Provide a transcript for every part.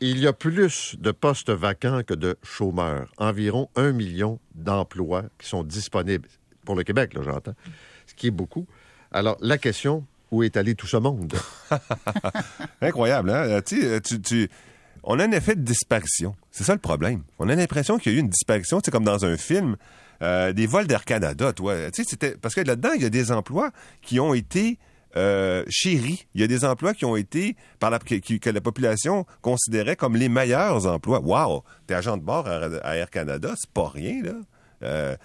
il y a plus de postes vacants que de chômeurs. Environ un million d'emplois qui sont disponibles. Pour le Québec, là, j'entends. Ce qui est beaucoup. Alors, la question, où est allé tout ce monde? Incroyable, hein? Euh, tu- On a un effet de disparition. C'est ça le problème. On a l'impression qu'il y a eu une disparition, c'est comme dans un film, euh, des vols d'Air Canada, toi. Parce que là-dedans, il y a des emplois qui ont été euh, chéris. Il y a des emplois qui ont été, par la, qui- que la population considérait comme les meilleurs emplois. Wow! T'es agent de bord à, Air Canada, c'est pas rien, là. Euh,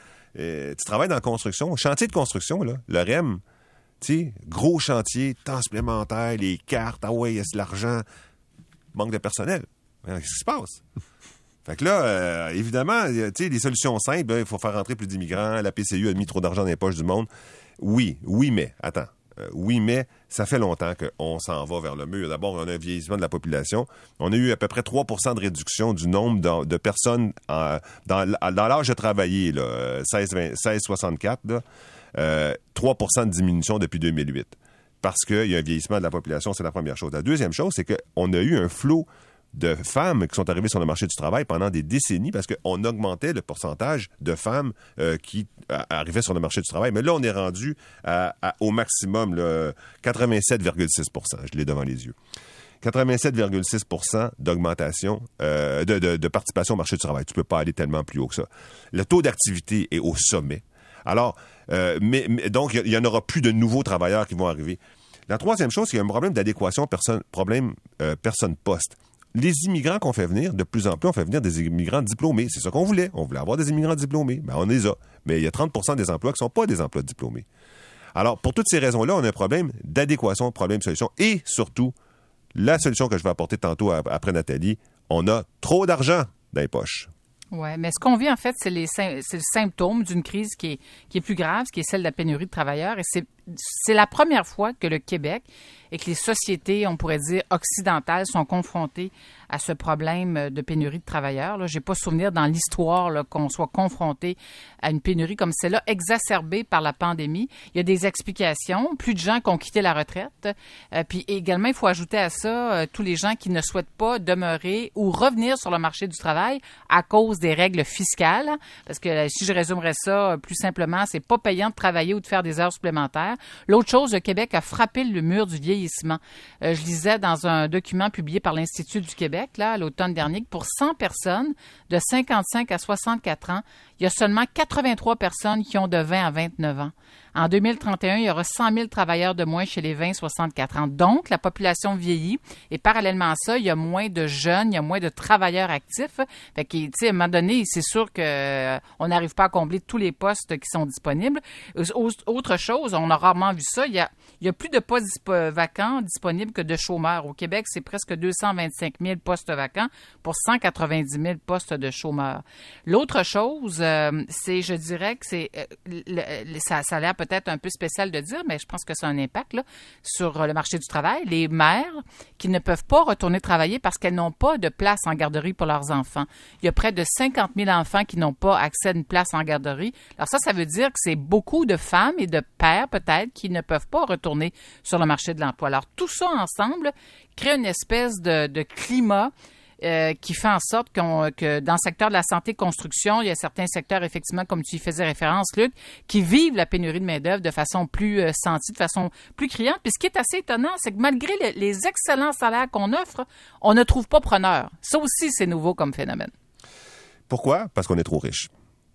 tu travailles dans la construction, chantier de construction, là. Le REM, tu sais, gros chantier, temps supplémentaire, les cartes, ah ouais, il y a de l'argent, manque de personnel. Qu'est-ce qui se passe? Fait que là, euh, évidemment, tu sais, des solutions simples, il faut faire rentrer plus d'immigrants, la PCU a mis trop d'argent dans les poches du monde. Oui, oui, mais, attends. Euh, oui, mais ça fait longtemps qu'on s'en va vers le mur. D'abord, on a un vieillissement de la population. On a eu à peu près 3% de réduction du nombre de, personnes dans, l'âge de travailler, là, euh, 16-64, là, euh, 3% de diminution depuis 2008. Parce qu'il y a un vieillissement de la population, c'est la première chose. La deuxième chose, c'est qu'on a eu un flot de femmes qui sont arrivées sur le marché du travail pendant des décennies parce qu'on augmentait le pourcentage de femmes euh, qui euh, arrivaient sur le marché du travail. Mais là, on est rendu au maximum, là, 87,6% Je l'ai devant les yeux. 87,6% d'augmentation euh, de, participation au marché du travail. Tu peux pas aller tellement plus haut que ça. Le taux d'activité est au sommet. Alors, donc, il y, en aura plus de nouveaux travailleurs qui vont arriver. La troisième chose, c'est y a un problème d'adéquation personne, problème personne-poste. Les immigrants qu'on fait venir, de plus en plus, on fait venir des immigrants diplômés. C'est ça qu'on voulait. On voulait avoir des immigrants diplômés. Ben, on les a. Mais il y a 30% des emplois qui ne sont pas des emplois diplômés. Alors, pour toutes ces raisons-là, on a un problème d'adéquation, problème de solution. Et surtout, la solution que je vais apporter tantôt ap- après Nathalie, on a trop d'argent dans les poches. Oui, mais ce qu'on vit, en fait, c'est les le symptôme d'une crise qui est, qui est plus grave, qui est celle de la pénurie de travailleurs. Et c'est c'est la première fois que le Québec et que les sociétés, on pourrait dire, occidentales sont confrontées à ce problème de pénurie de travailleurs. Je n'ai pas souvenir dans l'histoire qu'on soit confronté à une pénurie comme celle-là, exacerbée par la pandémie. Il y a des explications. Plus de gens qui ont quitté la retraite. Euh, puis également, il faut ajouter à ça euh, tous les gens qui ne souhaitent pas demeurer ou revenir sur le marché du travail à cause des règles fiscales. Parce que euh, si je résumerais ça plus simplement, c'est pas payant de travailler ou de faire des heures supplémentaires. L'autre chose, le Québec a frappé le mur du vieillissement. Euh, je lisais dans un document publié par l'Institut du Québec, là, l'automne dernier, que pour 100 personnes de 55 à 64 ans, il y a seulement 83 personnes qui ont de 20 à 29 ans. En 2031, il y aura 100 000 travailleurs de moins chez les 20-64 ans. Donc, la population vieillit et parallèlement à ça, il y a moins de jeunes, il y a moins de travailleurs actifs. Fait que, à un moment donné, c'est sûr que euh, n'arrive pas à combler tous les postes qui sont disponibles. Au- Autre chose, on a rarement vu ça, il y a, plus de postes vacants disponibles que de chômeurs. Au Québec, c'est presque 225 000 postes vacants pour 190 000 postes de chômeurs. L'autre chose, euh, c'est, je dirais que c'est, euh, ça, ça a l'air peut-être un peu spécial de dire, mais je pense que ça un impact sur le marché du travail. Les mères qui ne peuvent pas retourner travailler parce qu'elles n'ont pas de place en garderie pour leurs enfants. Il y a près de 50 000 enfants qui n'ont pas accès à une place en garderie. Alors ça, ça veut dire que c'est beaucoup de femmes et de pères peut-être qui ne peuvent pas retourner sur le marché de l'emploi. Alors tout ça ensemble crée une espèce de climat euh, qui fait en sorte qu'on- que dans le secteur de la santé construction, il y a certains secteurs, effectivement, comme tu y faisais référence, Luc, qui vivent la pénurie de main-d'œuvre de façon plus euh, sentie, de façon plus criante. Puis ce qui est assez étonnant, c'est que malgré le- les excellents salaires qu'on offre, on ne trouve pas preneur. Ça aussi, c'est nouveau comme phénomène. Pourquoi? Parce qu'on est trop riche.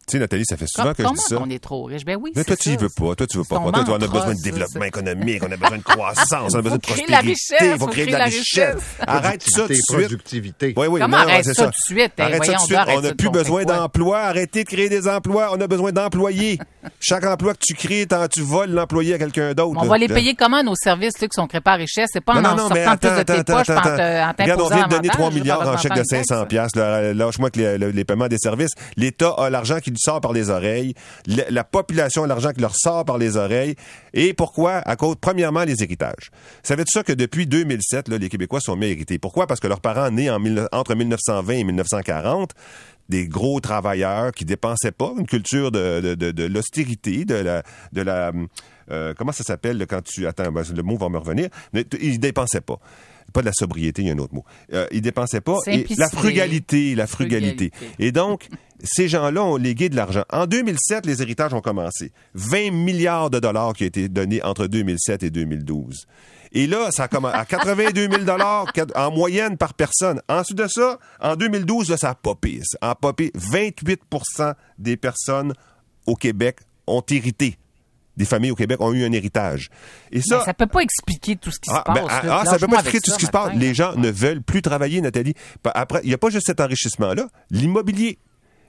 Tu sais, Nathalie, ça fait souvent Com- que je dis ça. on est trop riche? Ben oui, Mais toi, tu y veux pas. Toi, tu veux pas. Toi, on a besoin de développement économique, on a besoin de croissance, on a besoin de prospérité, richesse, il faut créer de la richesse. Arrête ça tout de Productivité, suite. productivité. Oui, oui, arrête c'est ça tout de suite? Hey, Arrête ça tout de suite. On n'a plus besoin d'emplois. Arrêtez de créer des emplois. On a besoin d'employés. Chaque emploi que tu crées, tant tu voles l'employé à quelqu'un d'autre. On va les payer comment nos services là, qui sont créés par richesse? C'est pas en Non, en non, non, mais sortant attends, plus de tes attends, poches. Regarde, on vient de donner davantage 3 milliards en chèque de votre 500 taxe. piastres. Là, Lâche-moi que les, le- les paiements des services. L'État a l'argent qui lui sort par les oreilles. Le- la population a l'argent qui leur sort par les oreilles. Et pourquoi? À cause, premièrement, les héritages. Savais-tu ça que depuis 2007, là, les Québécois sont mis à hériter? Pourquoi? Parce que leurs parents nés en entre 1920 et 1940 des gros travailleurs qui dépensaient pas, une culture de, de, de, de l'austérité, de la, de la, euh, comment ça s'appelle quand tu attends, ben, le mot va me revenir. Ils dépensaient pas. pas de la sobriété, il y a un autre mot. Euh, ils dépensaient pas. Et la frugalité, la frugalité. Frugalité. Et donc, ces gens-là ont légué de l'argent. En 2007, les héritages ont commencé. 20 milliards de dollars qui ont été donnés entre 2007 et 2012. Et là, ça a commencé à 82 000 dollars en moyenne par personne. Ensuite de ça, en 2012, là, ça a popé. Ça a popé. 28% des personnes au Québec ont hérité. Des familles au Québec ont eu un héritage. Et Mais ça peut pas expliquer tout ce qui ah, se ben, passe. ah, ah, ça peut pas expliquer tout ce qui se passe. Les gens ne veulent plus travailler, Nathalie. Après, il n'y a pas juste cet enrichissement-là. L'immobilier.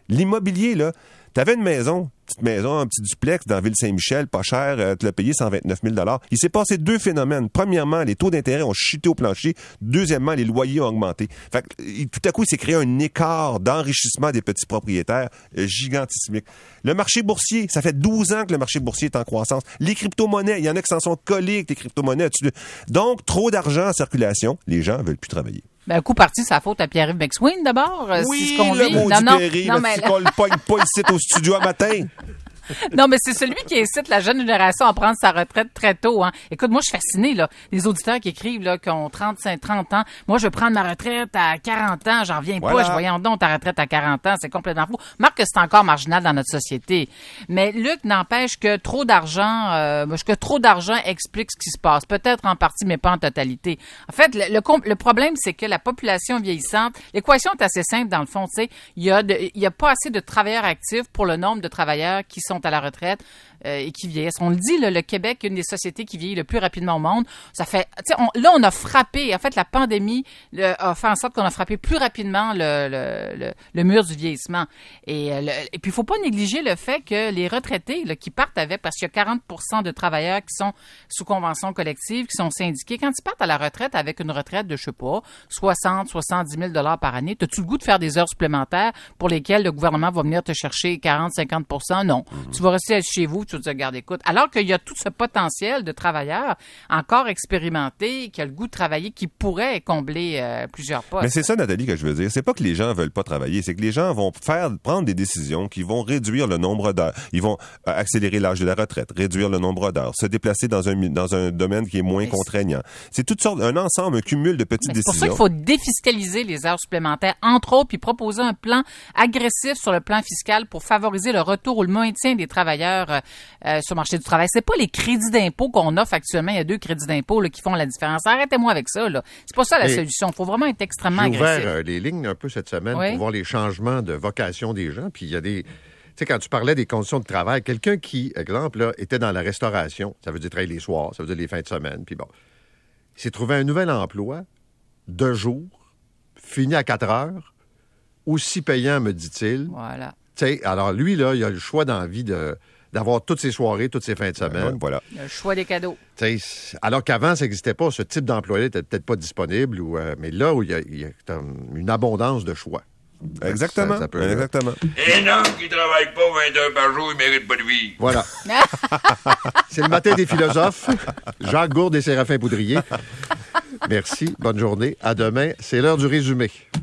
L'immobilier, là, tu avais une maison, petite maison, un petit duplex dans Ville-Saint-Michel, pas cher, euh, tu l'as payé 129 000 Il s'est passé deux phénomènes. Premièrement, les taux d'intérêt ont chuté au plancher. Deuxièmement, les loyers ont augmenté. Fait que, il- tout à coup, il s'est créé un écart d'enrichissement des petits propriétaires euh, gigantissimique. Le marché boursier, ça fait 12 ans que le marché boursier est en croissance. Les crypto-monnaies, il y en a qui s'en sont collés avec les crypto-monnaies. Donc, trop d'argent en circulation, les gens veulent plus travailler. Ben, un coup parti, c'est la faute à Pierre-Yves d'abord. euh, c'est ce qu'on le vit. maudit Non, non, Perry, non, là, mais, qu'on le pogne pas ici au studio à matin. non, mais c'est celui qui incite la jeune génération à prendre sa retraite très tôt. Hein. Écoute, moi, je suis fascinée, là. Les auditeurs qui écrivent, là, qui ont 35, 30 ans. Moi, je veux prendre ma retraite à 40 ans. J'en reviens pas. Je voyons donc ta retraite à 40 ans. C'est complètement fou. Marc que c'est encore marginal dans notre société. Mais Luc n'empêche que trop d'argent, euh, que trop d'argent explique ce qui se passe. Peut-être en partie, mais pas en totalité. En fait, le, le, le problème, c'est que la population vieillissante, l'équation est assez simple dans le fond. Tu sais, il y a, de- il y a pas assez de travailleurs actifs pour le nombre de travailleurs qui sont à la retraite euh, et qui vieillissent. On le dit, le Québec est une des sociétés qui vieillit le plus rapidement au monde. Ça fait, là, on a frappé. En fait, la pandémie a fait en sorte qu'on a frappé plus rapidement le, le, mur du vieillissement. Et, euh, puis, il faut pas négliger le fait que les retraités qui partent avec, parce qu'il y a 40 de travailleurs qui sont sous convention collective, qui sont syndiqués, quand ils partent à la retraite avec une retraite de, je sais pas, 60, 70 000 dollars par année, as-tu le goût de faire des heures supplémentaires pour lesquelles le gouvernement va venir te chercher 40, 50 Non. Tu vas rester chez vous, tu vas te dire, regarde, écoute. Alors qu'il y a tout ce potentiel de travailleurs encore expérimentés, qui a le goût de travailler, qui pourrait combler euh, plusieurs postes. Mais c'est ça, Nathalie, que je veux dire. C'est pas que les gens veulent pas travailler, c'est que les gens vont faire prendre des décisions qui vont réduire le nombre d'heures. Ils vont euh, accélérer l'âge de la retraite, réduire le nombre d'heures, se déplacer dans un dans un domaine qui est moins Mais contraignant. C'est toutes sortes, un ensemble, un cumul de petites Mais C'est pour ça décisions. qu'il faut défiscaliser les heures supplémentaires, entre autres, puis proposer un plan agressif sur le plan fiscal pour favoriser le retour ou le maintien des travailleurs euh, euh, sur le marché du travail. C'est pas les crédits d'impôt qu'on offre actuellement. Il y a deux crédits d'impôt qui font la différence. Arrêtez-moi avec ça. Là. C'est pas ça la Mais solution. Il faut vraiment être extrêmement J'ai ouvert agressif. euh, les lignes un peu cette semaine Oui. pour voir les changements de vocation des gens. Puis il y a des. Tu sais, quand tu parlais des conditions de travail, quelqu'un qui, exemple, là, était dans la restauration, ça veut dire travailler les soirs, ça veut dire les fins de semaine, puis bon. Il s'est trouvé un nouvel emploi, de jour, fini à 4 heures, aussi payant, me dit-il. Voilà. Alors lui, là, il a le choix dans la vie de d'avoir toutes ses soirées, toutes ses fins de Ouais, semaine. voilà. Le choix des cadeaux. Alors qu'avant, ça n'existait pas. Ce type d'emploi-là n'était peut-être pas disponible. Ou, euh, mais là, où il y a, il y a comme une abondance de choix. Exactement. Ça- ça peut- Exactement. Un homme qui travaille pas 20 heures par jour, il mérite pas de vivre. Voilà. C'est le matin des philosophes. Jacques Gourde et Séraphin Poudrier. Merci. Bonne journée. À demain. C'est l'heure du résumé.